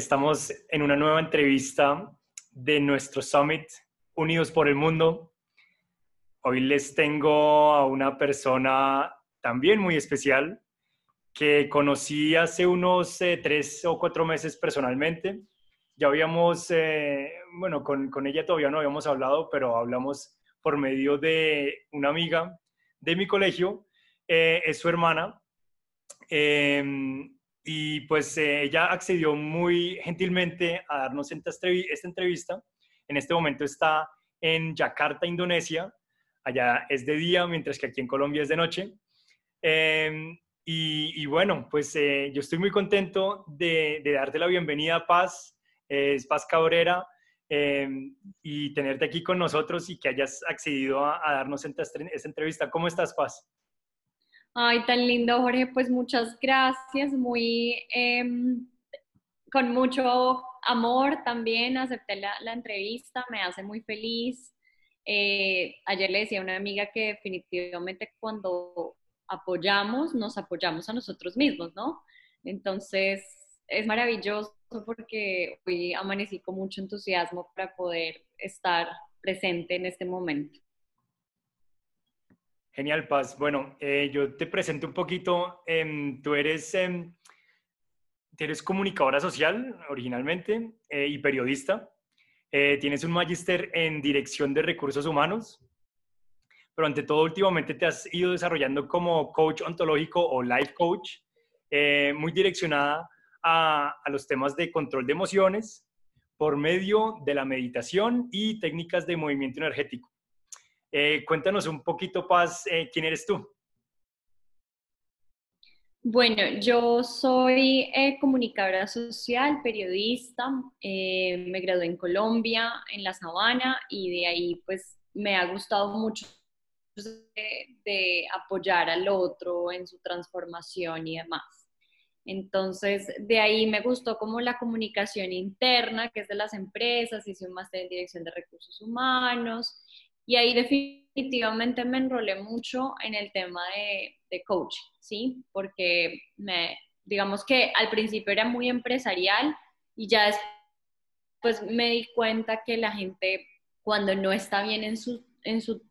Estamos en una nueva entrevista de nuestro Summit Unidos por el Mundo. Hoy les tengo a una persona también muy especial que conocí hace unos eh, tres o cuatro meses personalmente. Ya habíamos, eh, bueno, con, con, ella todavía no habíamos hablado, pero hablamos por medio de una amiga de mi colegio, eh, es su hermana. Em, y pues eh, ella accedió muy gentilmente a darnos esta entrevista. En este momento está en Yakarta, Indonesia. Allá es de día, mientras que aquí en Colombia es de noche. Em, y, bueno, pues eh, yo estoy muy contento de, darte la bienvenida, Paz. es Paz Cabrera. Em, y tenerte aquí con nosotros y que hayas accedido a, darnos esta, esta entrevista. ¿Cómo estás, Paz? Ay, tan lindo, Jorge. Pues muchas gracias. Muy em, con mucho amor también acepté la, entrevista. Me hace muy feliz. Eh, ayer le decía a una amiga que definitivamente cuando apoyamos, nos apoyamos a nosotros mismos, ¿no? Entonces, es maravilloso porque hoy amanecí con mucho entusiasmo para poder estar presente en este momento. Genial, Paz. Bueno, eh, yo te presento un poquito. Em, tú eres, em, eres comunicadora social originalmente eh, y periodista. Eh, tienes un magíster en dirección de recursos humanos, pero ante todo últimamente te has ido desarrollando como coach ontológico o life coach, muy direccionada a, a los temas de control de emociones por medio de la meditación y técnicas de movimiento energético. Eh, cuéntanos un poquito, Paz, eh, ¿quién eres tú? Bueno, yo soy eh, comunicadora social, periodista, me gradué en Colombia, en La Sabana, y de ahí pues me ha gustado mucho de, apoyar al otro en su transformación y demás. Entonces, de ahí me gustó como la comunicación interna, que es de las empresas, hice un máster en dirección de recursos humanos y ahí definitivamente me enrolé mucho en el tema de, de coaching, ¿sí? Porque me, digamos que al principio era muy empresarial y ya después me di cuenta que la gente cuando no está bien en su, en su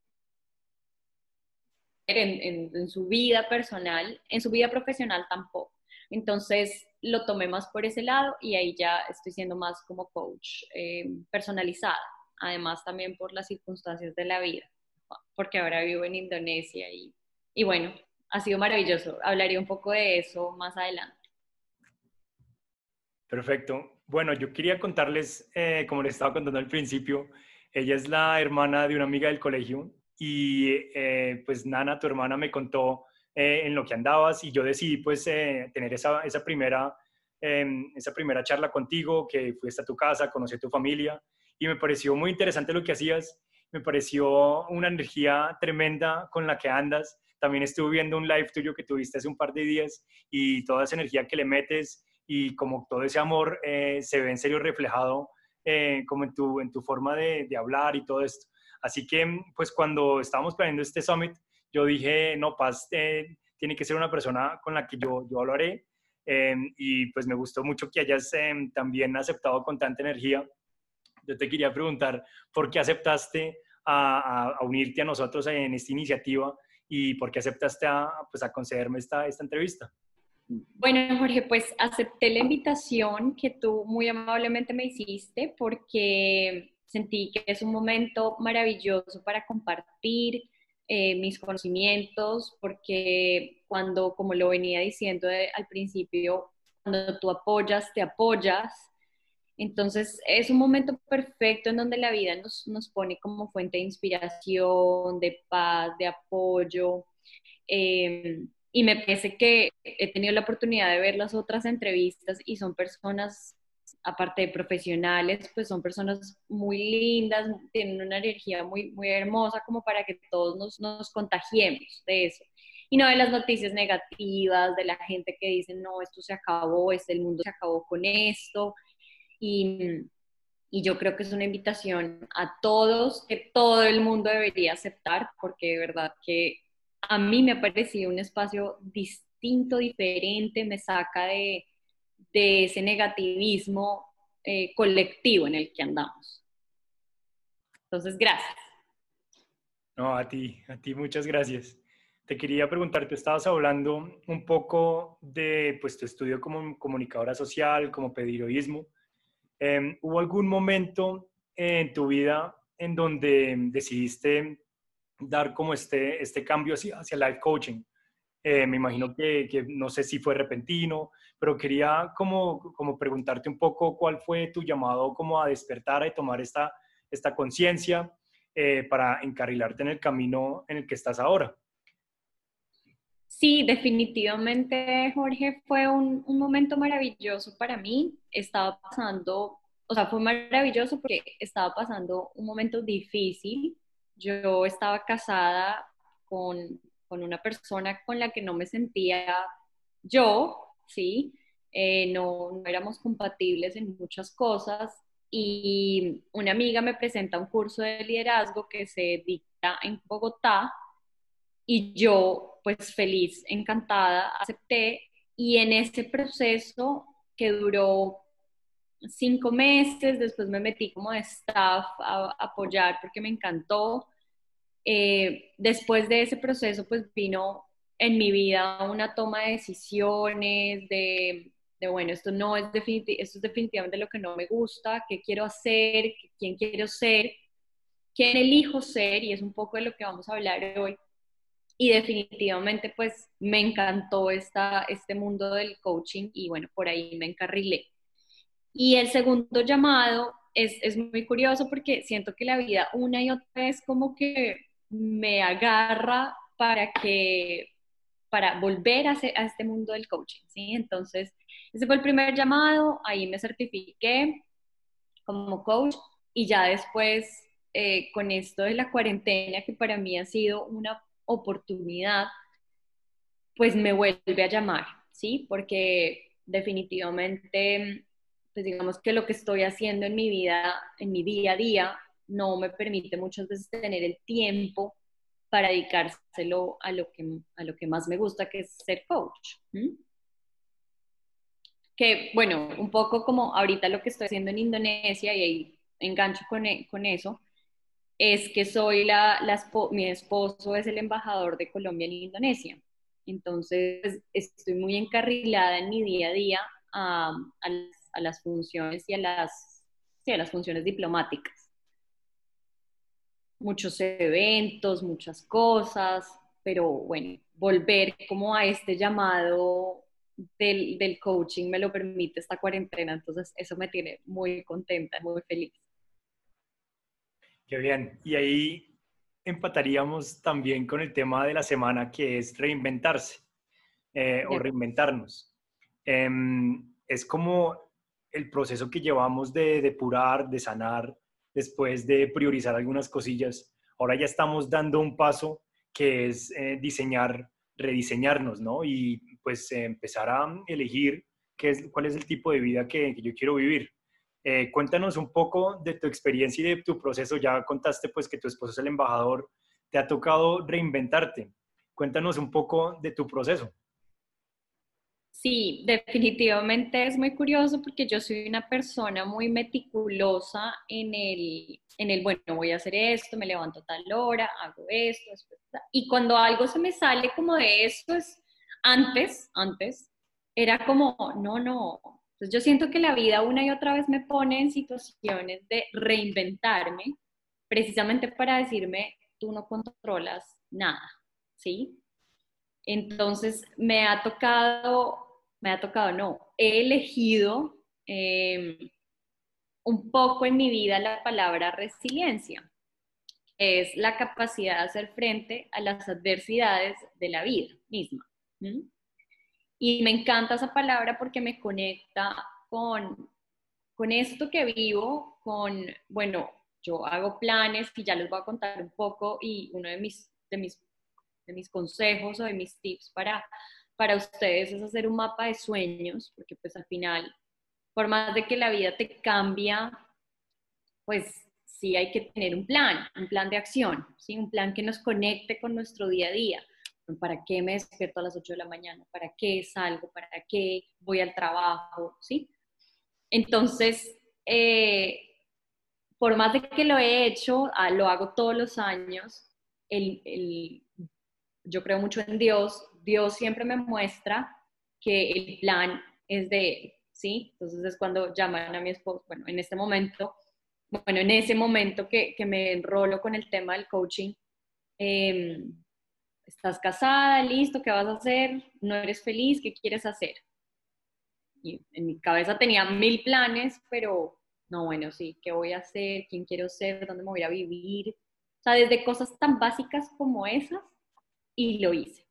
en, su vida personal, en su vida profesional tampoco. Entonces lo tomé más por ese lado y ahí ya estoy siendo más como coach eh, personalizada además también por las circunstancias de la vida, porque ahora vivo en Indonesia y, y bueno, ha sido maravilloso. Hablaré un poco de eso más adelante. Perfecto. Bueno, yo quería contarles, eh, como les estaba contando al principio, ella es la hermana de una amiga del colegio y eh, pues Nana, tu hermana, me contó eh, en lo que andabas y yo decidí pues tener esa, esa primera, em, esa primera charla contigo, que fuiste a tu casa, conocí a tu familia y me pareció muy interesante lo que hacías, me pareció una energía tremenda con la que andas. También estuve viendo un live tuyo que tuviste hace un par de días y toda esa energía que le metes y como todo ese amor eh, se ve en serio reflejado eh, como en tu, en tu forma de, de, hablar y todo esto. Así que pues cuando estábamos planeando este summit, yo dije, no, Paz eh, tiene que ser una persona con la que yo, yo hablaré. y pues me gustó mucho que hayas también aceptado con tanta energía yo te quería preguntar por qué aceptaste a, unirte a nosotros en esta iniciativa y por qué aceptaste a, pues, a concederme esta, esta entrevista. Bueno, Jorge, pues acepté la invitación que tú muy amablemente me hiciste porque sentí que es un momento maravilloso para compartir eh, mis conocimientos, porque cuando, como lo venía diciendo al principio, cuando tú apoyas, te apoyas, entonces es un momento perfecto en donde la vida nos, pone como fuente de inspiración, de paz, de apoyo. Em, y me parece que he tenido la oportunidad de ver las otras entrevistas y son personas, aparte de profesionales, pues son personas muy lindas, tienen una energía muy, muy hermosa como para que todos nos, nos contagiemos de eso y no de las noticias negativas, de la gente que dice, no, esto se acabó, este, el mundo se acabó con esto, y, yo creo que es una invitación a todos, que todo el mundo debería aceptar, porque de verdad que a mí me ha parecido un espacio distinto, diferente, me saca de, de ese negativismo eh, colectivo en el que andamos. Entonces, gracias. No, a ti, a ti muchas gracias. Te quería preguntar, tú estabas hablando un poco de pues, tu estudio como comunicadora social, como pediroísmo. Em, ¿Hubo algún momento en tu vida en donde decidiste dar como este, este cambio hacia, hacia life coaching? Eh, me imagino que, que, no sé si fue repentino, pero quería como, como preguntarte un poco cuál fue tu llamado como a despertar y tomar esta, esta conciencia eh, para encarrilarte en el camino en el que estás ahora. Sí, definitivamente, Jorge, fue un, momento maravilloso para mí. Estaba pasando, o sea, fue maravilloso porque estaba pasando un momento difícil. Yo estaba casada con, una persona con la que no me sentía yo, ¿sí? Eh, no, no éramos compatibles en muchas cosas y una amiga me presenta un curso de liderazgo que se dicta en Bogotá y yo pues feliz, encantada, acepté. Y en ese proceso que duró cinco meses, después me metí como de staff a, apoyar porque me encantó. Eh, después de ese proceso pues vino en mi vida una toma de decisiones, de, bueno, esto no es, esto es definitivamente lo que no me gusta, qué quiero hacer, quién quiero ser, quién elijo ser, y es un poco de lo que vamos a hablar hoy y definitivamente pues me encantó esta, este mundo del coaching y bueno, por ahí me encarrilé. Y el segundo llamado es, es muy curioso porque siento que la vida una y otra vez como que me agarra para que para volver a, este mundo del coaching, ¿sí? Entonces, ese fue el primer llamado, ahí me certifiqué como coach y ya después eh, con esto de la cuarentena, que para mí ha sido una oportunidad, pues me vuelve a llamar, ¿sí? Porque definitivamente, pues digamos que lo que estoy haciendo en mi vida, en mi día a día, no me permite muchas veces tener el tiempo para dedicárselo a lo que, a lo que más me gusta, que es ser coach. Que, bueno, un poco como ahorita lo que estoy haciendo en Indonesia y ahí engancho con, con eso, es que soy la, mi esposo es el embajador de Colombia en Indonesia. Entonces, estoy muy encarrilada en mi día a día a, las, funciones y a las, a las funciones diplomáticas. Muchos eventos, muchas cosas, pero bueno, volver como a este llamado del, del coaching me lo permite esta cuarentena, entonces eso me tiene muy contenta, muy feliz. Qué bien. Y ahí empataríamos también con el tema de la semana que es reinventarse eh, o reinventarnos. Em, es como el proceso que llevamos de depurar, de sanar, después de priorizar algunas cosillas. Ahora ya estamos dando un paso que es eh, diseñar, rediseñarnos, ¿no? Y pues empezar a elegir qué es, cuál es el tipo de vida que yo quiero vivir. Eh, cuéntanos un poco de tu experiencia y de tu proceso. Ya contaste pues que tu esposo es el embajador. Te ha tocado reinventarte. Cuéntanos un poco de tu proceso. Sí, definitivamente es muy curioso porque yo soy una persona muy meticulosa en el, en el, bueno, voy a hacer esto, me levanto a tal hora, hago esto, y cuando algo se me sale como de esto, es antes, antes, era como, no, no, entonces yo siento que la vida una y otra vez me pone en situaciones de reinventarme, precisamente para decirme, tú no controlas nada, ¿sí? Entonces me ha tocado, me ha tocado, no, he elegido em, un poco en mi vida la palabra resiliencia. Es la capacidad de hacer frente a las adversidades de la vida misma. Y me encanta esa palabra porque me conecta con, con esto que vivo, con, bueno, yo hago planes y ya les voy a contar un poco y uno de mis, de mis, de mis consejos o de mis tips para, para ustedes es hacer un mapa de sueños, porque pues al final, por más de que la vida te cambia, pues sí hay que tener un plan, un plan de acción, ¿sí? un plan que nos conecte con nuestro día a día ¿para qué me despierto a las 8 de la mañana? ¿Para qué salgo? ¿Para qué voy al trabajo? ¿Sí? Entonces, eh, por más de que lo he hecho, ah, lo hago todos los años, yo creo mucho en Dios, Dios siempre me muestra que el plan es de Él, ¿sí? Entonces es cuando llaman a mi esposo, bueno, en este momento, bueno, en ese momento que, me enrolo con el tema del coaching, em, estás casada, listo, ¿qué vas a hacer? No eres feliz, ¿qué quieres hacer? Y en mi cabeza tenía mil planes, pero no, bueno, sí, ¿qué voy a hacer? ¿Quién quiero ser? ¿Dónde me voy a vivir? O sea, desde cosas tan básicas como esas, y lo hice.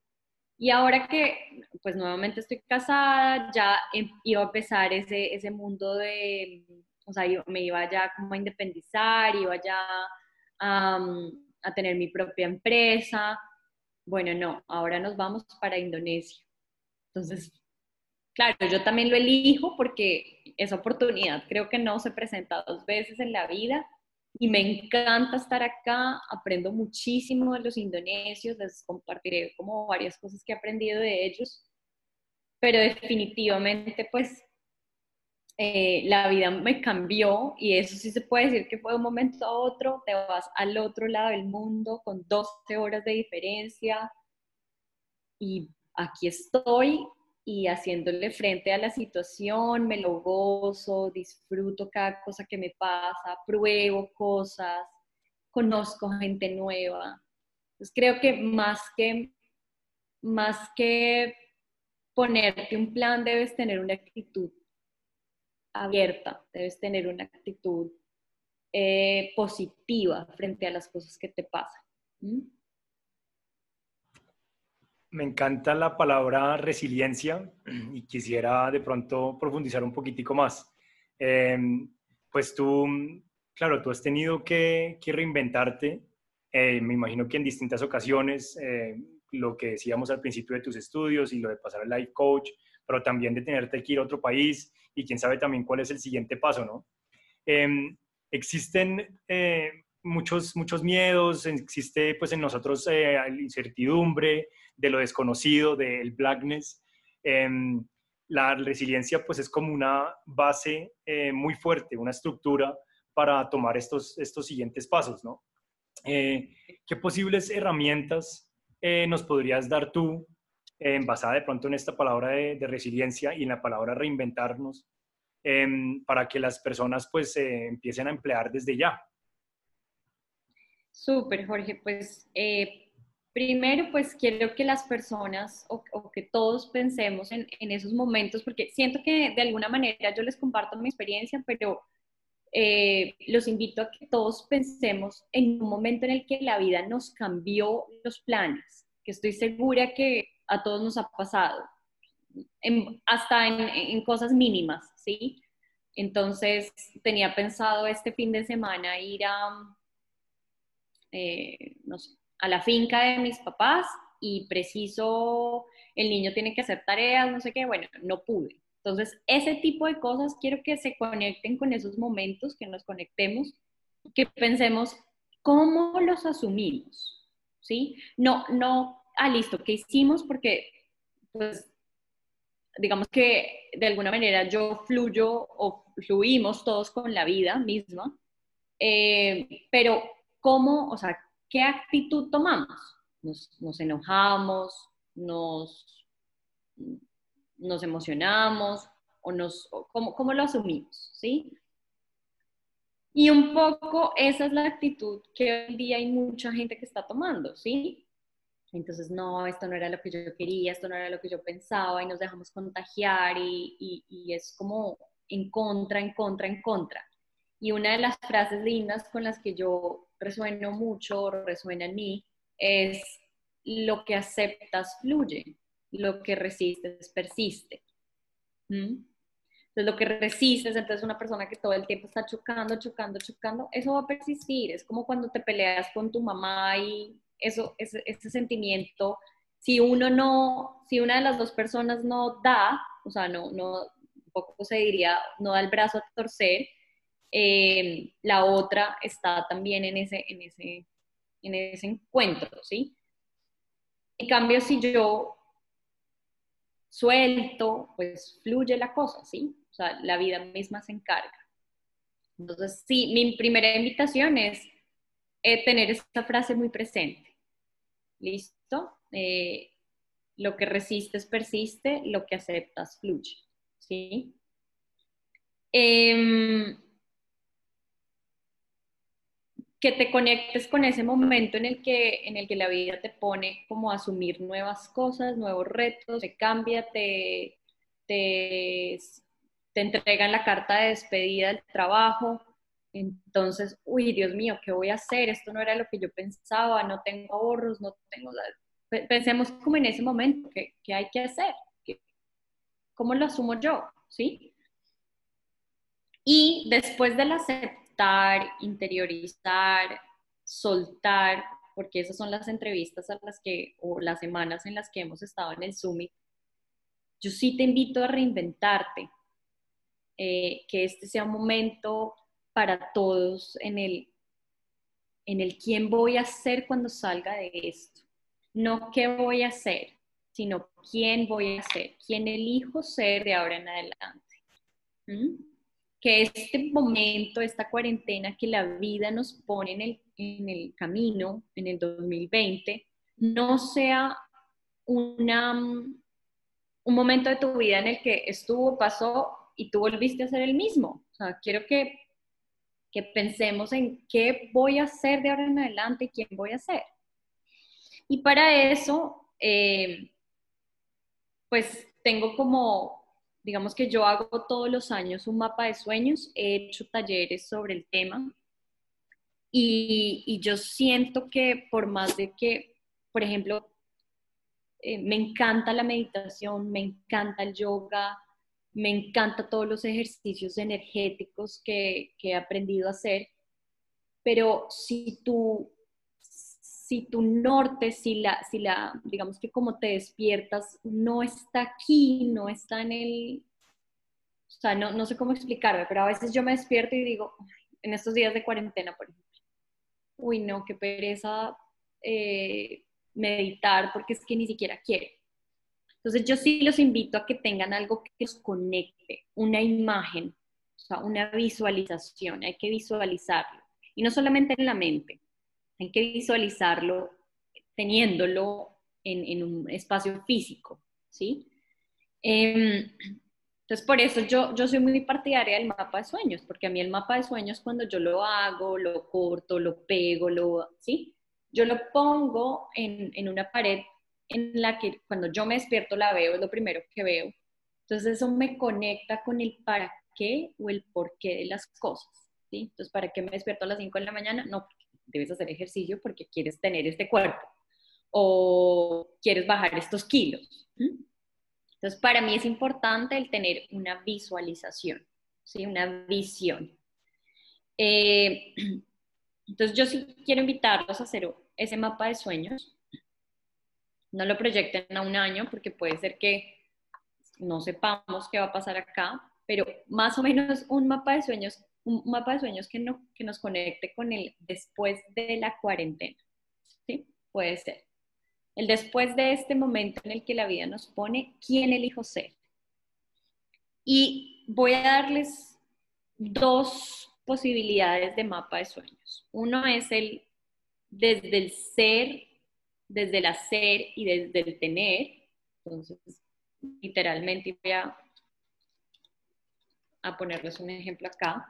Y ahora que, pues nuevamente estoy casada, ya em, iba a empezar ese, ese mundo de, o sea, me iba ya como a independizar, iba ya a tener mi propia empresa. Bueno, no, ahora nos vamos para Indonesia. Entonces, claro, yo también lo elijo porque esa oportunidad creo que no se presenta dos veces en la vida y me encanta estar acá, aprendo muchísimo de los indonesios, les compartiré como varias cosas que he aprendido de ellos, pero definitivamente pues eh, la vida me cambió y eso sí se puede decir que fue de un momento a otro, te vas al otro lado del mundo con 12 horas de diferencia y aquí estoy y haciéndole frente a la situación, me lo gozo, disfruto cada cosa que me pasa, pruebo cosas, conozco gente nueva. Entonces creo que más que, más que ponerte un plan, debes tener una actitud abierta, debes tener una actitud eh, positiva frente a las cosas que te pasan. Me encanta la palabra resiliencia y quisiera de pronto profundizar un poquitico más. Em, pues tú, claro, tú has tenido que, reinventarte, eh, me imagino que en distintas ocasiones, eh, lo que decíamos al principio de tus estudios y lo de pasar al life coach, pero también de tenerte que ir a otro país y quién sabe también cuál es el siguiente paso, ¿no? Em, existen eh, muchos, muchos miedos, existe pues en nosotros incertidumbre, de lo desconocido, del blackness. Em, la resiliencia pues es como una base eh, muy fuerte, una estructura para tomar estos, estos siguientes pasos, ¿no? Eh, ¿Qué posibles herramientas eh, nos podrías dar tú, basada de pronto en esta palabra de, resiliencia y en la palabra reinventarnos, em, para que las personas pues empiecen a emplear desde ya? Súper, Jorge. Pues Primero, pues quiero que las personas o, que todos pensemos en, esos momentos, porque siento que de alguna manera yo les comparto mi experiencia, pero eh, los invito a que todos pensemos en un momento en el que la vida nos cambió los planes, que estoy segura que a todos nos ha pasado, hasta en, cosas mínimas, ¿sí? Entonces tenía pensado este fin de semana ir a, eh, no sé, a la finca de mis papás y preciso, el niño tiene que hacer tareas, no sé qué, bueno, no pude. Entonces, ese tipo de cosas quiero que se conecten con esos momentos, que nos conectemos, que pensemos cómo los asumimos, ¿sí? No, no, ah, listo, ¿qué hicimos? Porque, pues, digamos que de alguna manera yo fluyo o fluimos todos con la vida misma, eh, pero cómo, o sea, ¿qué actitud tomamos? Nos, enojamos, nos, nos emocionamos o nos, ¿cómo, lo asumimos? ¿sí? Y un poco esa es la actitud que hoy día hay mucha gente que está tomando, ¿sí? Entonces, no, esto no era lo que yo quería, esto no era lo que yo pensaba y nos dejamos contagiar y, y es como en contra, en contra, en contra. Y una de las frases lindas con las que yo resueno mucho, resuena en mí, es lo que aceptas fluye, lo que resistes persiste. ¿Mm? Entonces, lo que resistes, entonces una persona que todo el tiempo está chocando, chocando, chocando, eso va a persistir. Es como cuando te peleas con tu mamá y eso, ese, sentimiento, si uno no, si una de las dos personas no da, o sea, no, no, un poco se diría, no da el brazo a torcer, eh, la otra está también en ese, en ese, en ese encuentro, ¿sí? En cambio, si yo suelto, pues fluye la cosa, ¿sí? O sea, la vida misma se encarga. Entonces, sí, mi primera invitación es eh, tener esta frase muy presente. ¿Listo? Eh, lo que resistes persiste, lo que aceptas fluye. ¿Sí? Em, que te conectes con ese momento en el, que, en el que la vida te pone como a asumir nuevas cosas, nuevos retos, te cambia, te, te, te entregan la carta de despedida del trabajo. Entonces, uy, Dios mío, ¿qué voy a hacer? Esto no era lo que yo pensaba, no tengo ahorros, no tengo... Pensemos como en ese momento, ¿qué, qué hay que hacer? ¿Cómo lo asumo yo? ¿Sí? Y después del aceptar, interiorizar, soltar, porque esas son las entrevistas a las que, o las semanas en las que hemos estado en el Summit, yo sí te invito a reinventarte, eh, que este sea un momento para todos en el, en el quién voy a ser cuando salga de esto. No qué voy a hacer, sino quién voy a ser, quién elijo ser de ahora en adelante. ¿Mm? que este momento, esta cuarentena que la vida nos pone en el, en el camino, en el 2020, no sea una, un momento de tu vida en el que estuvo, pasó y tú volviste a ser el mismo. O sea, quiero que, que pensemos en qué voy a hacer de ahora en adelante y quién voy a ser. Y para eso, eh, pues tengo como digamos que yo hago todos los años un mapa de sueños, he hecho talleres sobre el tema y, yo siento que por más de que, por ejemplo, eh, me encanta la meditación, me encanta el yoga, me encanta todos los ejercicios energéticos que, he aprendido a hacer, pero si tú si tu norte, si la, si la, digamos que como te despiertas, no está aquí, no está en el, o sea, no, no sé cómo explicarme, pero a veces yo me despierto y digo, en estos días de cuarentena, por ejemplo, uy, no, qué pereza eh, meditar porque es que ni siquiera quiero. Entonces yo sí los invito a que tengan algo que los conecte, una imagen, o sea, una visualización, hay que visualizarlo. Y no solamente en la mente, hay que visualizarlo teniéndolo en, un espacio físico, ¿sí? Em, entonces, por eso yo, yo soy muy partidaria del mapa de sueños, porque a mí el mapa de sueños cuando yo lo hago, lo corto, lo pego, lo, ¿sí? Yo lo pongo en, en una pared en la que cuando yo me despierto la veo, es lo primero que veo. Entonces eso me conecta con el para qué o el por qué de las cosas. ¿sí? Entonces, ¿para qué me despierto a las 5 de la mañana? No, debes hacer ejercicio porque quieres tener este cuerpo o quieres bajar estos kilos. Entonces, para mí es importante el tener una visualización, ¿sí? una visión. Eh, entonces, yo sí quiero invitarlos a hacer ese mapa de sueños. No lo proyecten a un año porque puede ser que no sepamos qué va a pasar acá, pero más o menos un mapa de sueños un mapa de sueños que, no, que nos conecte con el después de la cuarentena. ¿Sí? Puede ser. El después de este momento en el que la vida nos pone, ¿quién elijo ser? Y voy a darles dos posibilidades de mapa de sueños. Uno es el desde el ser, desde el hacer y desde el tener. Entonces, literalmente voy a, a ponerles un ejemplo acá.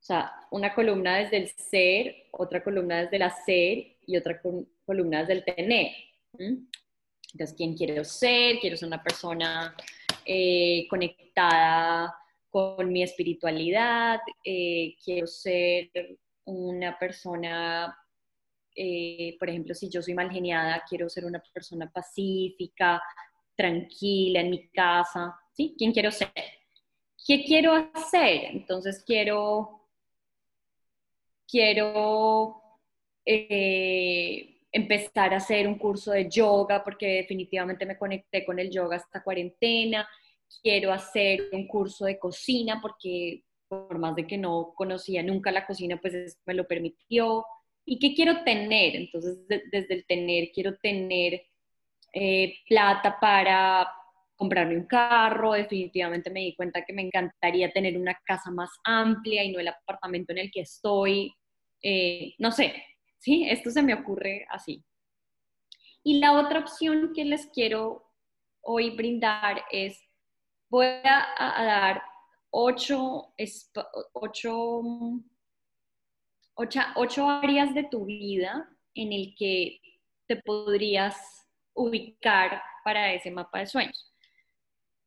O sea, una columna desde el ser, otra columna desde el hacer y otra columna desde el tener. Entonces, ¿quién quiero ser? Quiero ser una persona eh, conectada con mi espiritualidad, eh, quiero ser una persona, eh, por ejemplo, si yo soy mal geniada, quiero ser una persona pacífica, tranquila en mi casa, ¿sí? ¿Quién quiero ser? ¿Qué quiero hacer? Entonces quiero quiero eh, empezar a hacer un curso de yoga porque definitivamente me conecté con el yoga esta cuarentena, quiero hacer un curso de cocina porque por más de que no conocía nunca la cocina, pues me lo permitió. ¿Y qué quiero tener? Entonces, desde el tener, quiero tener eh, plata para comprarme un carro, definitivamente me di cuenta que me encantaría tener una casa más amplia y no el apartamento en el que estoy, eh, no sé, ¿sí? Esto se me ocurre así. Y la otra opción que les quiero hoy brindar es, voy a, dar ocho, ocho, ocho áreas de tu vida en el que te podrías ubicar para ese mapa de sueños.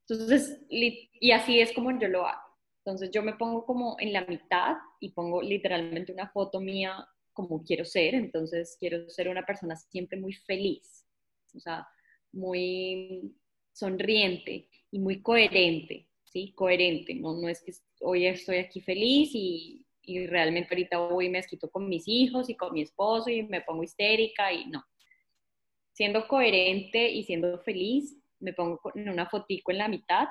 Entonces, y así es como yo lo hago. Entonces yo me pongo como en la mitad y pongo literalmente una foto mía como quiero ser. Entonces quiero ser una persona siempre muy feliz, o sea, muy sonriente y muy coherente, ¿sí? Coherente. No, no es que hoy estoy aquí feliz y, y realmente ahorita voy y me esquito con mis hijos y con mi esposo y me pongo histérica y no. Siendo coherente y siendo feliz, me pongo en una fotico en la mitad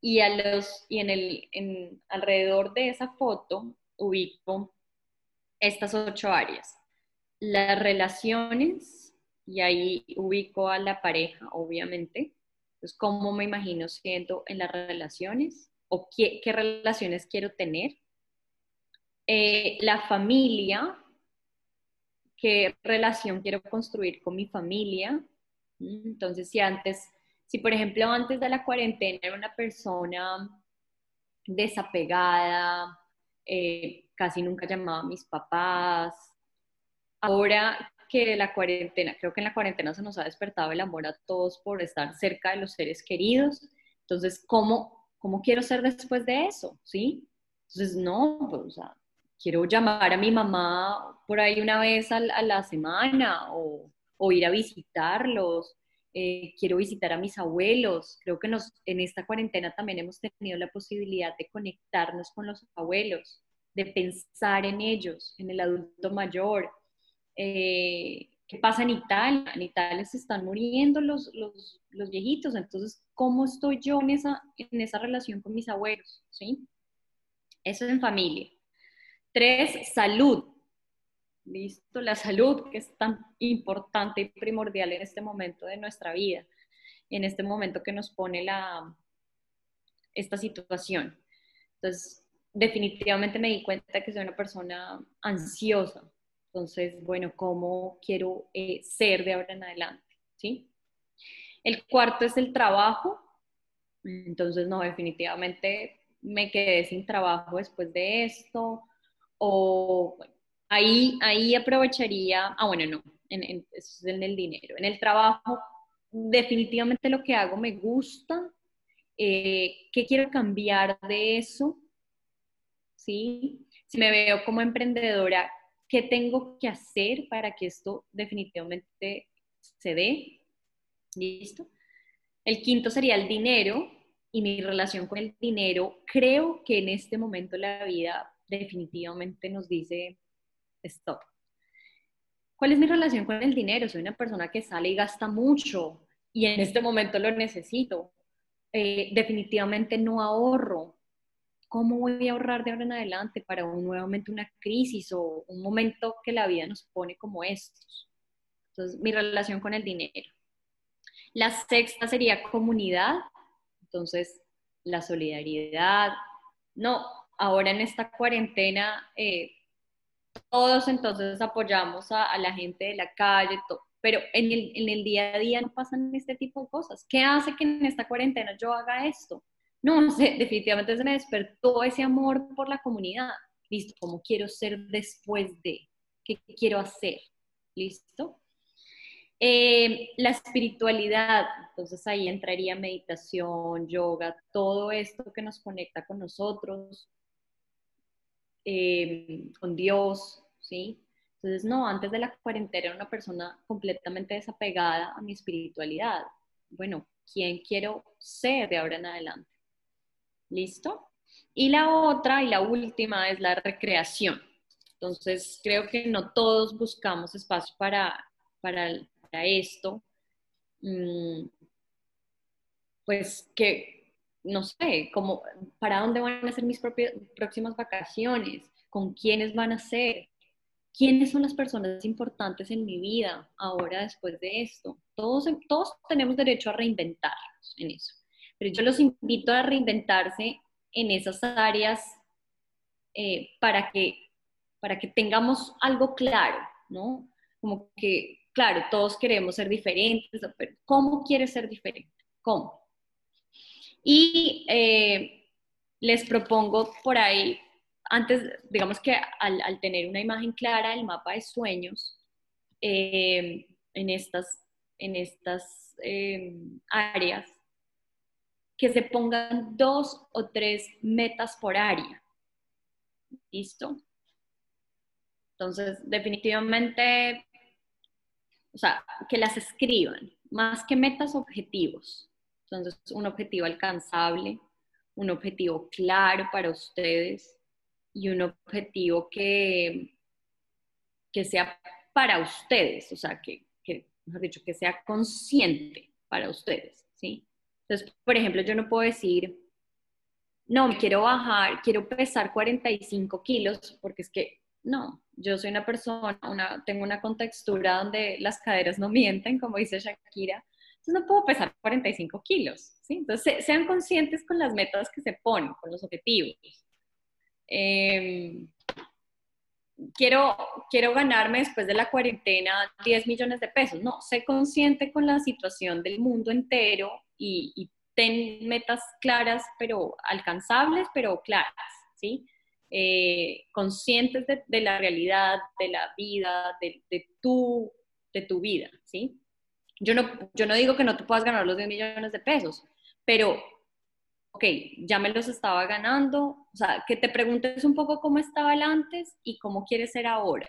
y, a los, y en el, en, alrededor de esa foto ubico estas ocho áreas. Las relaciones, y ahí ubico a la pareja, obviamente. Entonces, ¿cómo me imagino siendo en las relaciones? ¿O qué, qué relaciones quiero tener? Eh, la familia, qué relación quiero construir con mi familia. Entonces, si antes si, por ejemplo, antes de la cuarentena era una persona desapegada, eh, casi nunca llamaba a mis papás, ahora que la cuarentena, creo que en la cuarentena se nos ha despertado el amor a todos por estar cerca de los seres queridos. Entonces, ¿cómo, cómo quiero ser después de eso? ¿Sí? Entonces, no, pues, o sea, quiero llamar a mi mamá por ahí una vez a, la semana o, o, ir a visitarlos eh, quiero visitar a mis abuelos. Creo que nos, en esta cuarentena también hemos tenido la posibilidad de conectarnos con los abuelos, de pensar en ellos, en el adulto mayor. Eh, ¿Qué pasa en Italia? En Italia se están muriendo los, los, los, viejitos, entonces, ¿cómo estoy yo en esa, en esa relación con mis abuelos? ¿Sí? Eso es en familia. Tres, salud. Listo, la salud, que es tan importante y primordial en este momento de nuestra vida, en este momento que nos pone la, esta situación. Entonces, definitivamente me di cuenta que soy una persona ansiosa. Entonces, bueno, ¿cómo quiero eh, ser de ahora en adelante? ¿Sí? El cuarto es el trabajo. Entonces, no, definitivamente me quedé sin trabajo después de esto. O, Ahí, ahí aprovecharía, ah, bueno, no, en, es en el dinero. En el trabajo, definitivamente lo que hago me gusta. Eh, ¿Qué quiero cambiar de eso? ¿Sí? Si me veo como emprendedora, ¿qué tengo que hacer para que esto definitivamente se dé? ¿Listo? El quinto sería el dinero y mi relación con el dinero. Creo que en este momento la vida definitivamente nos dice, stop. ¿Cuál es mi relación con el dinero? Soy una persona que sale y gasta mucho y en este momento lo necesito. Eh, definitivamente no ahorro. ¿Cómo voy a ahorrar de ahora en adelante para un, nuevamente una crisis o un momento que la vida nos pone como estos? Entonces, mi relación con el dinero. La sexta sería comunidad. Entonces, la solidaridad. No, ahora en esta cuarentena eh, todos entonces apoyamos a, la gente de la calle, pero en el, en el, día a día no pasan este tipo de cosas. ¿Qué hace que en esta cuarentena yo haga esto? No, sé, definitivamente se me despertó ese amor por la comunidad. Listo, ¿cómo quiero ser después de? ¿Qué quiero hacer? ¿Listo? Eh, la espiritualidad, entonces ahí entraría meditación, yoga, todo esto que nos conecta con nosotros, eh, con Dios, ¿sí? Entonces, no, antes de la cuarentena era una persona completamente desapegada a mi espiritualidad. Bueno, ¿quién quiero ser de ahora en adelante? ¿Listo? Y la otra y la última es la recreación. Entonces, creo que no todos buscamos espacio para, para, esto. Mm, pues que no sé, como, ¿para dónde van a ser mis propias, próximas vacaciones? ¿Con quiénes van a ser? quiénes son las personas importantes en mi vida ahora después de esto. Todos, todos tenemos derecho a reinventarnos en eso, pero yo los invito a reinventarse en esas áreas eh, para, que, para que tengamos algo claro, ¿no? Como que, claro, todos queremos ser diferentes, pero ¿cómo quieres ser diferente? ¿Cómo? Y eh, les propongo por ahí antes, digamos que al, tener una imagen clara del mapa de sueños eh, en estas, en estas eh, áreas, que se pongan dos o tres metas por área. ¿Listo? Entonces, definitivamente, o sea, que las escriban, más que metas, objetivos. Entonces, un objetivo alcanzable, un objetivo claro para ustedes, y un objetivo que, que sea para ustedes, o sea, que, que, dicho, que sea consciente para ustedes, ¿sí? Entonces, por ejemplo, yo no puedo decir, no, quiero bajar, quiero pesar 45 kilos, porque es que, no, yo soy una persona, una, tengo una contextura donde las caderas no mienten, como dice Shakira, entonces no puedo pesar 45 kilos, ¿sí? Entonces, sean conscientes con las metas que se ponen, con los objetivos. Em, quiero, quiero ganarme después de la cuarentena 10 millones de pesos. No, sé consciente con la situación del mundo entero y, ten metas claras, pero alcanzables, pero claras, ¿sí? Eh, conscientes de, la realidad, de la vida, de, tu, de tu vida, ¿sí? Yo no, yo no digo que no te puedas ganar los 10 millones de pesos, pero ok, ya me los estaba ganando, o sea, que te preguntes un poco cómo estaba el antes y cómo quieres ser ahora.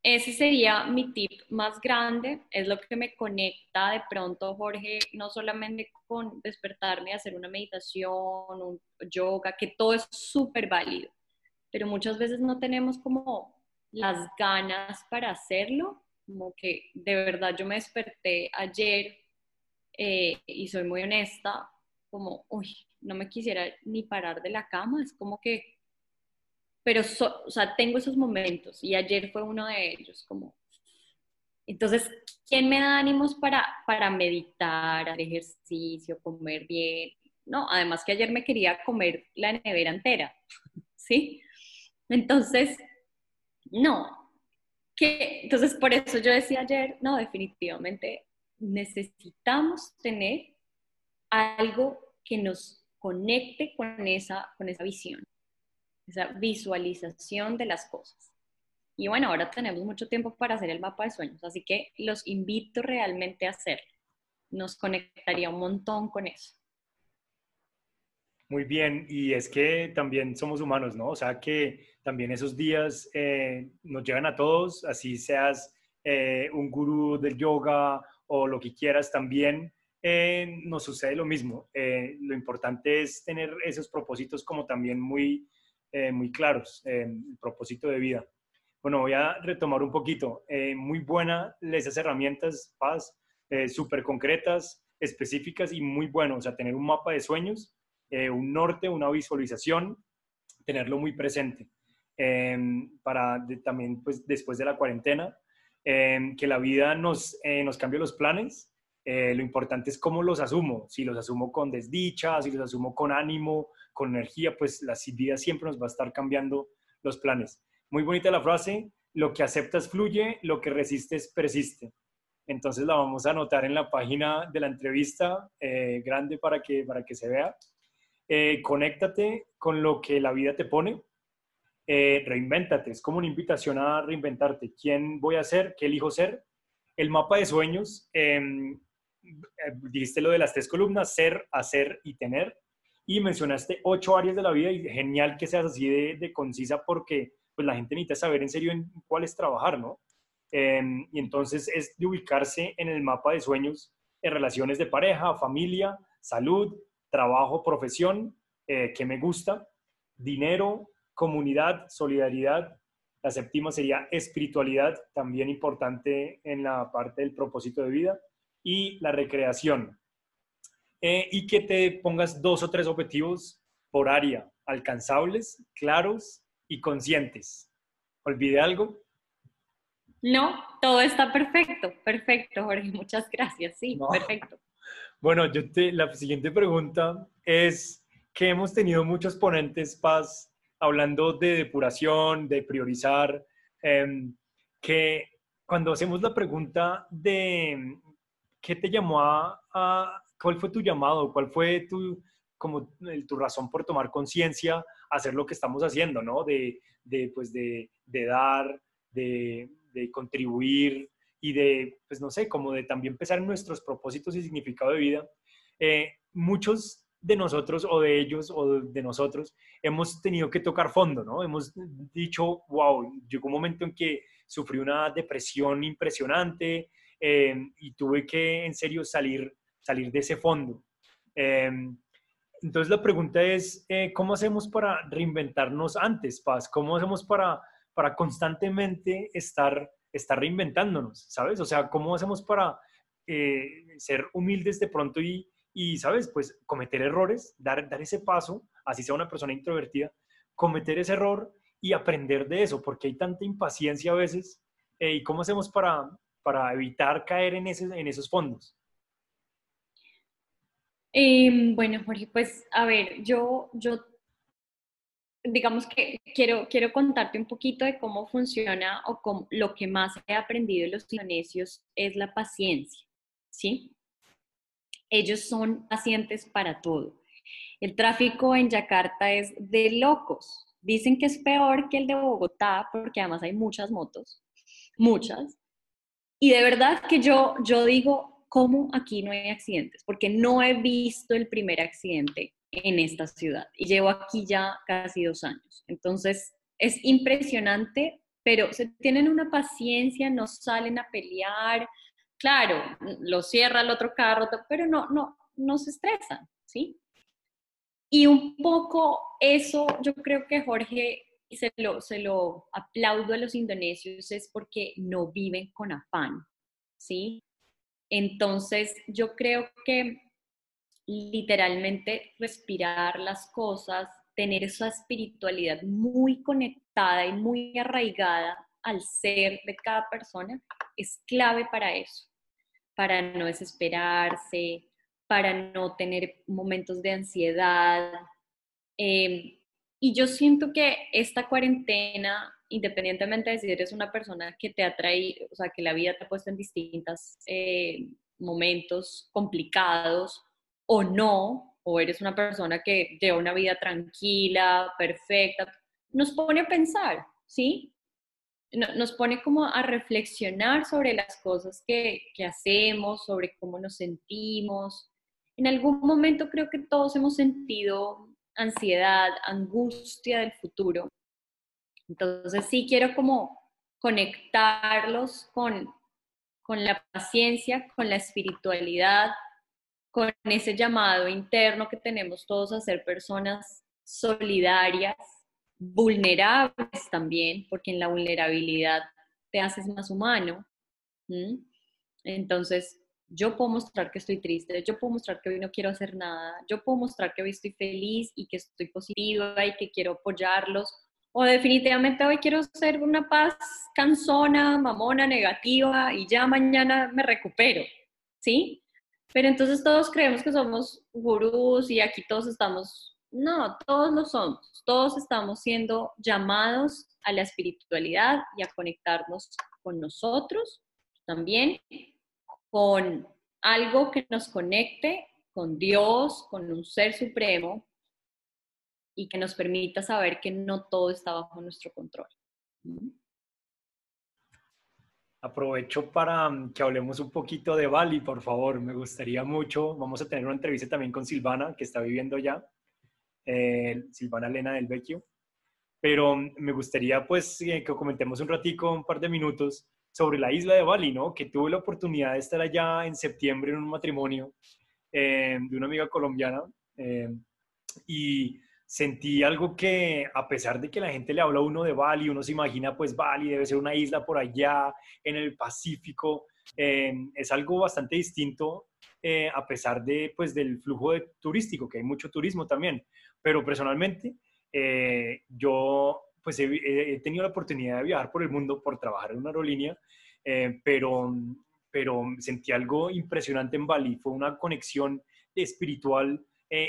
Ese sería mi tip más grande, es lo que me conecta de pronto, Jorge, no solamente con despertarme hacer una meditación, un yoga, que todo es súper válido, pero muchas veces no tenemos como las ganas para hacerlo, como que de verdad yo me desperté ayer eh, y soy muy honesta, como, uy, no me quisiera ni parar de la cama, es como que, pero, o sea, tengo esos momentos y ayer fue uno de ellos, como, entonces, ¿quién me da ánimos para, para meditar, hacer ejercicio, comer bien? No, además que ayer me quería comer la nevera entera, ¿sí? Entonces, no. Que, entonces, por eso yo decía ayer, no, definitivamente necesitamos tener algo que nos conecte con esa, con esa visión, esa visualización de las cosas. Y bueno, ahora tenemos mucho tiempo para hacer el mapa de sueños, así que los invito realmente a hacerlo. Nos conectaría un montón con eso. Muy bien, y es que también somos humanos, ¿no? O sea que también esos días eh, nos llegan a todos, así seas eh, un gurú del yoga o lo que quieras también, eh, nos sucede lo mismo. Eh, lo importante es tener esos propósitos como también muy, eh, muy claros, el propósito de vida. Bueno, voy a retomar un poquito. muy buena esas herramientas, Paz, súper concretas, específicas y muy bueno. O sea, tener un mapa de sueños, un norte, una visualización, tenerlo muy presente. para también, pues, después de la cuarentena, que la vida nos, nos cambie los planes eh, lo importante es cómo los asumo. Si los asumo con desdicha, si los asumo con ánimo, con energía, pues la vida siempre nos va a estar cambiando los planes. Muy bonita la frase, lo que aceptas fluye, lo que resistes persiste. Entonces la vamos a anotar en la página de la entrevista, eh, grande para que, para que se vea. Eh, conéctate con lo que la vida te pone. reinvéntate, es como una invitación a reinventarte. ¿Quién voy a ser? ¿Qué elijo ser? El mapa de sueños em, eh, dijiste lo de las tres columnas, ser, hacer y tener, y mencionaste ocho áreas de la vida y genial que seas así de, concisa porque pues la gente necesita saber en serio en cuál es trabajar, ¿no? Em, y entonces es de ubicarse en el mapa de sueños en relaciones de pareja, familia, salud, trabajo, profesión, eh, que me gusta, dinero, comunidad, solidaridad. La séptima sería espiritualidad, también importante en la parte del propósito de vida y la recreación. Eh, y que te pongas dos o tres objetivos por área, alcanzables, claros y conscientes. ¿Olvidé algo? No, todo está perfecto, perfecto, Jorge, muchas gracias, sí, perfecto. Bueno, yo te, la siguiente pregunta es que hemos tenido muchos ponentes, Paz, hablando de depuración, de priorizar, em, que cuando hacemos la pregunta de qué te llamó a, cuál fue tu llamado, cuál fue tu, como tu razón por tomar conciencia, hacer lo que estamos haciendo, ¿no? De, de pues de, de dar, de, de contribuir y de, pues no sé, como de también pensar en nuestros propósitos y significado de vida, eh, muchos de nosotros o de ellos o de nosotros hemos tenido que tocar fondo, ¿no? Hemos dicho, wow, llegó un momento en que sufrí una depresión impresionante eh, y tuve que en serio salir, salir de ese fondo. Eh, entonces la pregunta es, ¿cómo hacemos para reinventarnos antes, Paz? ¿Cómo hacemos para para constantemente estar, estar reinventándonos, ¿sabes? O sea, ¿cómo hacemos para eh, ser humildes de pronto y, y, ¿sabes? Pues cometer errores, dar, dar ese paso, así sea una persona introvertida, cometer ese error y aprender de eso, porque hay tanta impaciencia a veces. ¿Y cómo hacemos para, para evitar caer en, en esos fondos? Eh, bueno, Jorge, pues a ver, yo, yo digamos que quiero, quiero contarte un poquito de cómo funciona o cómo, lo que más he aprendido de los indonesios es la paciencia, ¿sí? Ellos son pacientes para todo. El tráfico en Yakarta es de locos. Dicen que es peor que el de Bogotá porque además hay muchas motos, muchas. Y de verdad que yo, yo digo, ¿cómo aquí no hay accidentes? Porque no he visto el primer accidente en esta ciudad y llevo aquí ya casi dos años. Entonces, es impresionante, pero se tienen una paciencia, no salen a pelear, claro, lo cierra el otro carro, pero no, no, no se estresan, ¿sí? Y un poco eso, yo creo que Jorge, se lo, se lo aplaudo a los indonesios, es porque no viven con afán, ¿sí? Entonces, yo creo que literalmente respirar las cosas, tener esa espiritualidad muy conectada y muy arraigada al ser de cada persona, es clave para eso, para no desesperarse, para no tener momentos de ansiedad. Em, y yo siento que esta cuarentena, independientemente de si eres una persona que te atrae, o sea, que la vida te ha puesto en distintos eh, momentos complicados, o no, o eres una persona que lleva una vida tranquila, perfecta, nos pone a pensar, ¿sí? Nos pone como a reflexionar sobre las cosas que, que hacemos, sobre cómo nos sentimos. En algún momento creo que todos hemos sentido ansiedad, angustia del futuro. Entonces sí quiero como conectarlos con, con la paciencia, con la espiritualidad, con ese llamado interno que tenemos todos a ser personas solidarias, vulnerables también, porque en la vulnerabilidad te haces más humano. Entonces, yo puedo mostrar que estoy triste, yo puedo mostrar que hoy no quiero hacer nada, yo puedo mostrar que hoy estoy feliz y que estoy positiva y que quiero apoyarlos, o definitivamente hoy quiero ser una paz cansona, mamona, negativa y ya mañana me recupero, ¿sí? Pero entonces todos creemos que somos gurús y aquí todos estamos, no, todos lo somos, todos estamos siendo llamados a la espiritualidad y a conectarnos con nosotros también, con algo que nos conecte con Dios, con un ser supremo y que nos permita saber que no todo está bajo nuestro control. Aprovecho para mm, que hablemos un poquito de Bali, por favor. Me gustaría mucho. Vamos a tener una entrevista también con Silvana, que está viviendo ya. Eh, Silvana Elena del Vecchio. Pero mm, me gustaría pues eh, que comentemos un ratico, un par de minutos, sobre la isla de Bali, ¿no? Que tuve la oportunidad de estar allá en septiembre en un matrimonio eh, de una amiga colombiana. y sentí algo que a pesar de que la gente le habla a uno de Bali, uno se imagina pues Bali debe ser una isla por allá en el Pacífico, eh, es algo bastante distinto eh, a pesar de pues del flujo turístico, que hay mucho turismo también, pero personalmente eh, yo pues he, tenido la oportunidad de viajar por el mundo por trabajar en una aerolínea, pero, pero sentí algo impresionante en Bali. Fue una conexión espiritual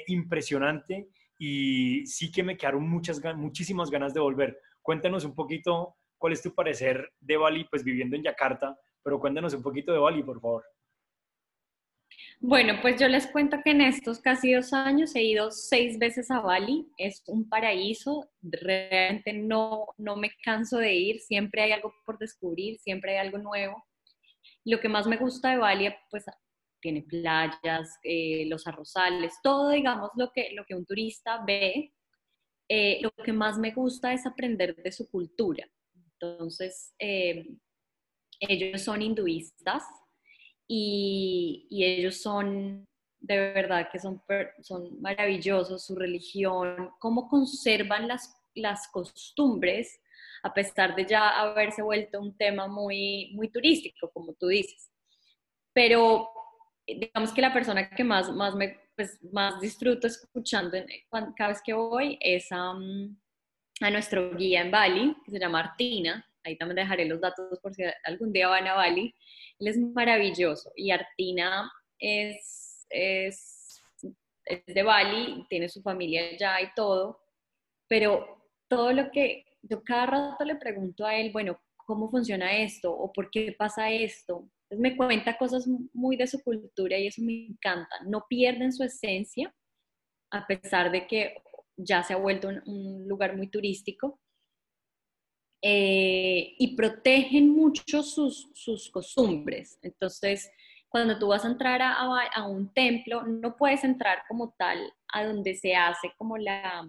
impresionante y sí que me quedaron muchas, muchísimas ganas de volver. Cuéntanos un poquito cuál es tu parecer de Bali, pues viviendo en Yakarta, pero cuéntanos un poquito de Bali, por favor. Bueno, pues yo les cuento que en estos casi dos años he ido seis veces a Bali. Es un paraíso. Realmente no, no me canso de ir. Siempre hay algo por descubrir, siempre hay algo nuevo. Lo que más me gusta de Bali, pues tiene playas, eh, los arrozales, todo, digamos, lo que, lo que un turista ve. Eh, lo que más me gusta es aprender de su cultura. Entonces, eh, ellos son hinduistas y, ellos son, de verdad que son, son maravillosos, su religión, cómo conservan las, las costumbres a pesar de ya haberse vuelto un tema muy, muy turístico, como tú dices. Pero digamos que la persona que más, más, me, pues, más disfruto escuchando cada vez que voy es a, a nuestro guía en Bali, que se llama Artina. Ahí también dejaré los datos por si algún día van a Bali. Él es maravilloso y Artina es, es, de Bali, tiene su familia allá y todo, pero todo lo que yo cada rato le pregunto a él, bueno, ¿cómo funciona esto? ¿O por qué pasa esto? Me cuenta cosas muy de su cultura y eso me encanta. No pierden su esencia, a pesar de que ya se ha vuelto un lugar muy turístico, eh, y protegen mucho sus, sus, costumbres. Entonces, cuando tú vas a entrar a, un templo, no puedes entrar como tal a donde se hace como la,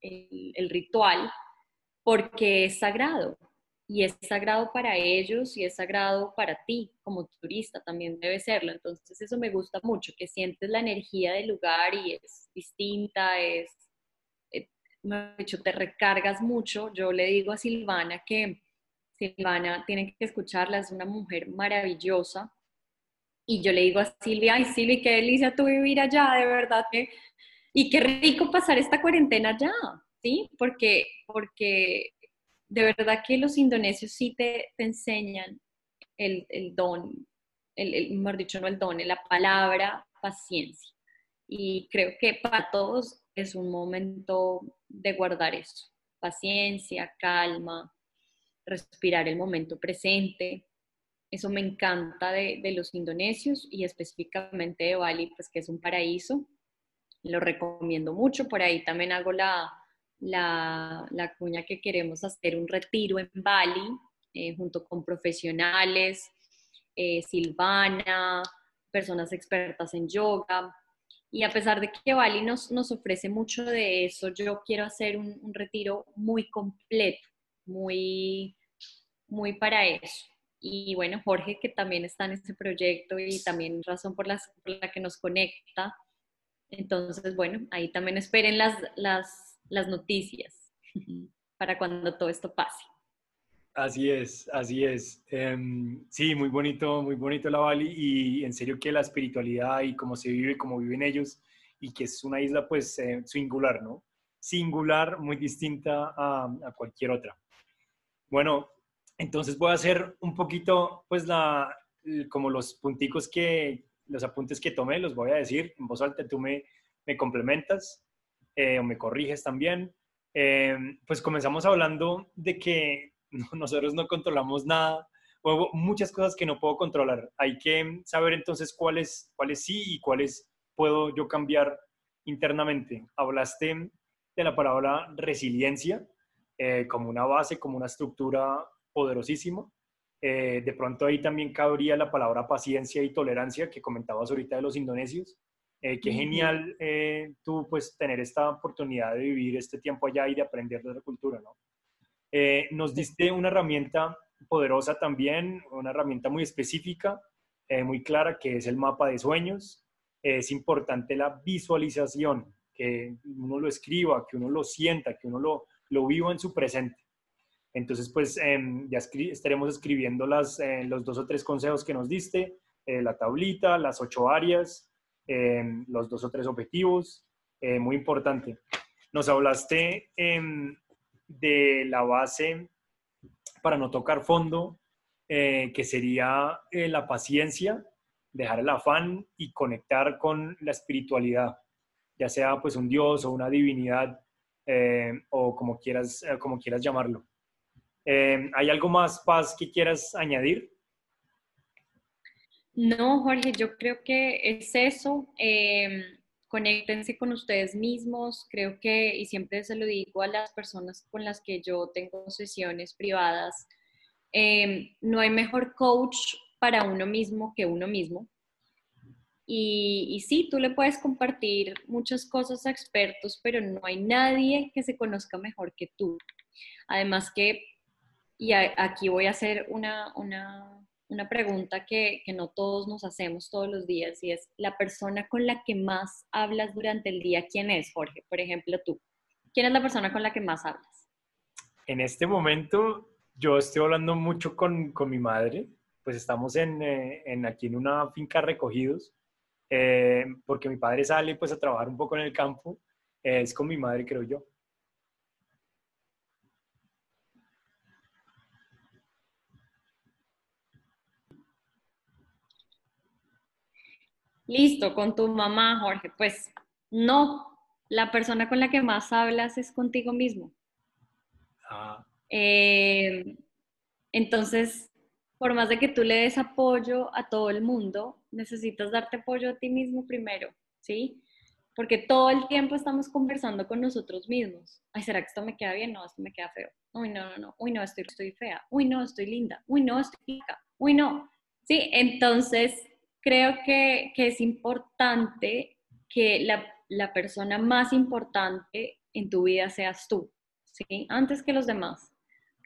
el ritual, porque es sagrado y es sagrado para ellos y es sagrado para ti como turista también debe serlo. Entonces eso me gusta mucho, que sientes la energía del lugar y es distinta, es me dicho, te recargas mucho. Yo le digo a Silvana que Silvana tiene que escucharla, es una mujer maravillosa. Y yo le digo a Silvia, ay Silvia, qué delicia tú vivir allá, de verdad. Y qué rico pasar esta cuarentena allá, ¿sí? Porque, porque de verdad que los indonesios sí te, te enseñan el, el don, el, el, mejor dicho, no el don, la palabra paciencia. Y creo que para todos es un momento de guardar eso, paciencia, calma, respirar el momento presente. Eso me encanta de, los indonesios y específicamente de Bali, pues que es un paraíso. Lo recomiendo mucho. Por ahí también hago la, la, cuña que queremos hacer un retiro en Bali eh, junto con profesionales, eh, Silvana, personas expertas en yoga, y a pesar de que Bali nos, nos ofrece mucho de eso, yo quiero hacer un, retiro muy completo, muy, muy para eso. Y bueno, Jorge, que también está en este proyecto y también razón por, por la que nos conecta. Entonces, bueno, ahí también esperen las, las, las noticias para cuando todo esto pase. Así es, así es. Em, sí, muy bonito, muy bonito la Bali y en serio que la espiritualidad y cómo se vive, cómo viven ellos y que es una isla pues eh, singular, ¿no? Singular, muy distinta a, cualquier otra. Bueno, entonces voy a hacer un poquito pues la, como los punticos que, los apuntes que tomé, los voy a decir en voz alta, tú me, me complementas eh, o me corriges también. Em, pues comenzamos hablando de que nosotros no controlamos nada, o muchas cosas que no puedo controlar. Hay que saber entonces cuáles, cuáles sí y cuáles puedo yo cambiar internamente. Hablaste de la palabra resiliencia eh, como una base, como una estructura poderosísima. Eh, de pronto ahí también cabría la palabra paciencia y tolerancia que comentabas ahorita de los indonesios. Eh, qué genial tú pues tener esta oportunidad de vivir este tiempo allá y de aprender de la cultura, ¿no? Eh, nos diste una herramienta poderosa también, una herramienta muy específica, eh, muy clara, que es el mapa de sueños. es importante la visualización, que uno lo escriba, que uno lo sienta, que uno lo, lo viva en su presente. Entonces, pues em, ya estaremos escribiendo las, eh, los dos o tres consejos que nos diste, la tablita, las ocho áreas, em, los dos o tres objetivos, muy importante. Nos hablaste em, de la base para no tocar fondo, eh, que sería eh, la paciencia, dejar el afán y conectar con la espiritualidad, ya sea pues un dios o una divinidad eh, o como quieras, como quieras llamarlo. ¿Hay algo más, Paz, que quieras añadir? No, Jorge, yo creo que es eso. Eh, conéctense con ustedes mismos. Creo que, y siempre se lo digo a las personas con las que yo tengo sesiones privadas, eh, no hay mejor coach para uno mismo que uno mismo. Y, sí, tú le puedes compartir muchas cosas a expertos, pero no hay nadie que se conozca mejor que tú. Además que, y aquí voy a hacer una, una una pregunta que, no todos nos hacemos todos los días y es, la persona con la que más hablas durante el día, ¿quién es, Jorge? Por ejemplo, tú. ¿Quién es la persona con la que más hablas? En este momento yo estoy hablando mucho con, mi madre, pues estamos en, eh, aquí en una finca recogidos, eh, porque mi padre sale pues a trabajar un poco en el campo, es con mi madre creo yo. Listo, con tu mamá, Jorge. Pues no, la persona con la que más hablas es contigo mismo. Ah. Eh, entonces, por más de que tú le des apoyo a todo el mundo, necesitas darte apoyo a ti mismo primero, ¿sí? Porque todo el tiempo estamos conversando con nosotros mismos. Ay, ¿será que esto me queda bien? No, esto me queda feo. Uy, no, no, no. Uy, no, estoy, estoy fea. Uy, no, estoy linda. Uy, no, estoy rica. Uy, no. Sí, entonces creo que, es importante que la, persona más importante en tu vida seas tú, ¿sí? Antes que los demás.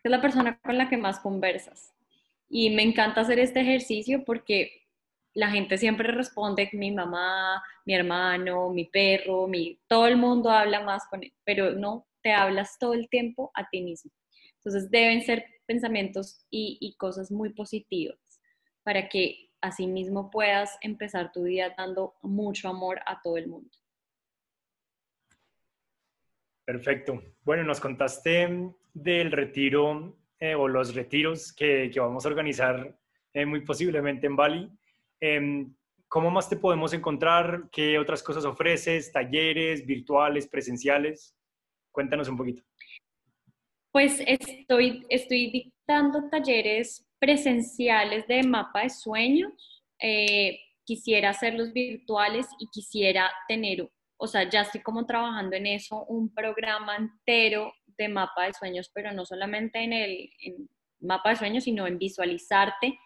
Es la persona con la que más conversas. Y me encanta hacer este ejercicio porque la gente siempre responde, mi mamá, mi hermano, mi perro, mi, todo el mundo habla más con él, pero no, te hablas todo el tiempo a ti mismo. Entonces deben ser pensamientos y, y cosas muy positivas para que asimismo puedas empezar tu día dando mucho amor a todo el mundo. Perfecto. Bueno, nos contaste del retiro eh, o los retiros que, vamos a organizar eh, muy posiblemente en Bali. Em, ¿Cómo más te podemos encontrar? ¿Qué otras cosas ofreces? ¿Talleres virtuales, presenciales? Cuéntanos un poquito. Pues estoy, estoy dictando talleres presenciales de mapa de sueños, eh, quisiera hacerlos virtuales y quisiera tener, o sea, ya estoy como trabajando en eso, un programa entero de mapa de sueños, pero no solamente en el mapa de sueños, sino en visualizarte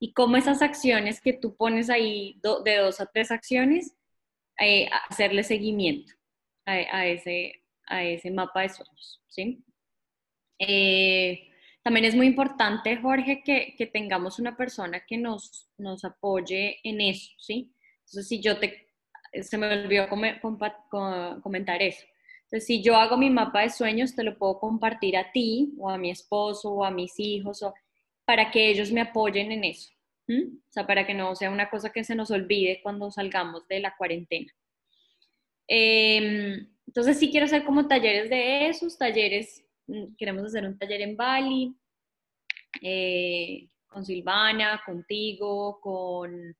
y cómo esas acciones que tú pones ahí, de dos a tres acciones, eh, hacerle seguimiento a, ese, a ese mapa de sueños, ¿sí? Eh, también es muy importante, Jorge, que, tengamos una persona que nos, nos apoye en eso, ¿sí? Entonces, si yo te, se me olvidó comentar eso. Entonces, si yo hago mi mapa de sueños, te lo puedo compartir a ti o a mi esposo o a mis hijos o, para que ellos me apoyen en eso. O sea, para que no sea una cosa que se nos olvide cuando salgamos de la cuarentena. Em, entonces, sí quiero hacer como talleres de esos, talleres Mm, queremos hacer un taller en Bali, eh, con Silvana, contigo, con,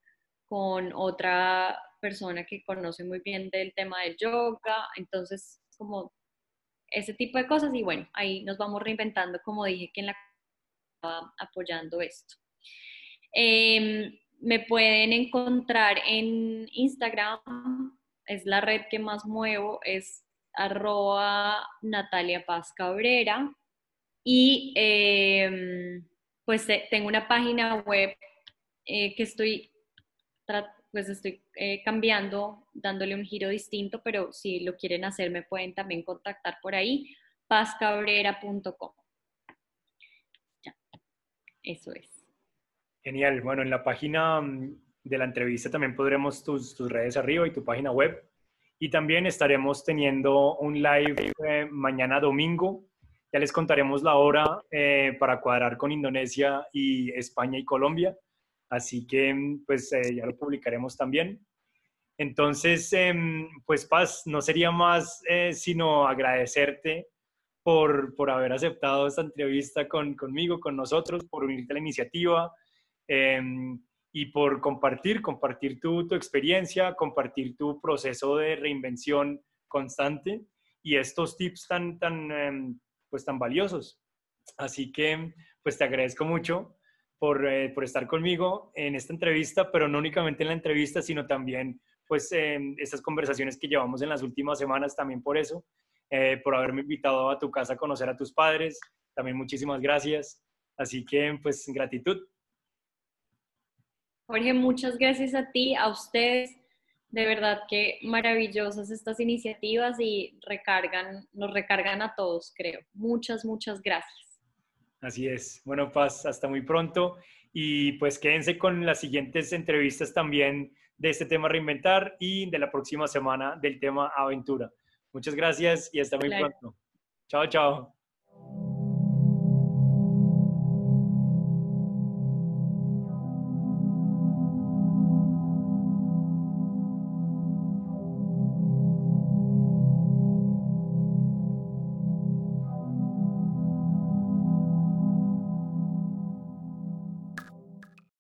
con otra persona que conoce muy bien del tema del yoga, entonces como ese tipo de cosas y bueno, ahí nos vamos reinventando, como dije, que en la apoyando esto. Em, me pueden encontrar en Instagram, es la red que más muevo, es arroba Natalia Paz Cabrera. Y em, pues eh, tengo una página web eh, que estoy, pues estoy eh, cambiando, dándole un giro distinto, pero si lo quieren hacer me pueden también contactar por ahí, pazcabrera.com. Eso es. Genial. Bueno, en la página mm, de la entrevista también podremos tus, tus redes arriba y tu página web y también estaremos teniendo un live eh, mañana domingo. Ya les contaremos la hora eh, para cuadrar con Indonesia y España y Colombia. Así que pues eh, ya lo publicaremos también. Entonces, em, pues Paz, no sería más sino agradecerte por, por haber aceptado esta entrevista con, conmigo, con nosotros, por unirte a la iniciativa em, y por compartir, compartir tu, tu experiencia, compartir tu proceso de reinvención constante y estos tips tan, tan, em, pues, tan valiosos. Así que, pues te agradezco mucho por, eh, por, estar conmigo en esta entrevista, pero no únicamente en la entrevista, sino también, pues, en estas conversaciones que llevamos en las últimas semanas, también por eso, eh, por haberme invitado a tu casa a conocer a tus padres. También muchísimas gracias. Así que, pues, gratitud. Jorge, muchas gracias a ti, a ustedes de verdad que maravillosas estas iniciativas y recargan, nos recargan a todos, creo. Muchas, muchas gracias. Así es. Bueno, Paz, hasta muy pronto. Y pues quédense con las siguientes entrevistas también de este tema reinventar y de la próxima semana del tema aventura. Muchas gracias y hasta muy pronto. Chao, chao.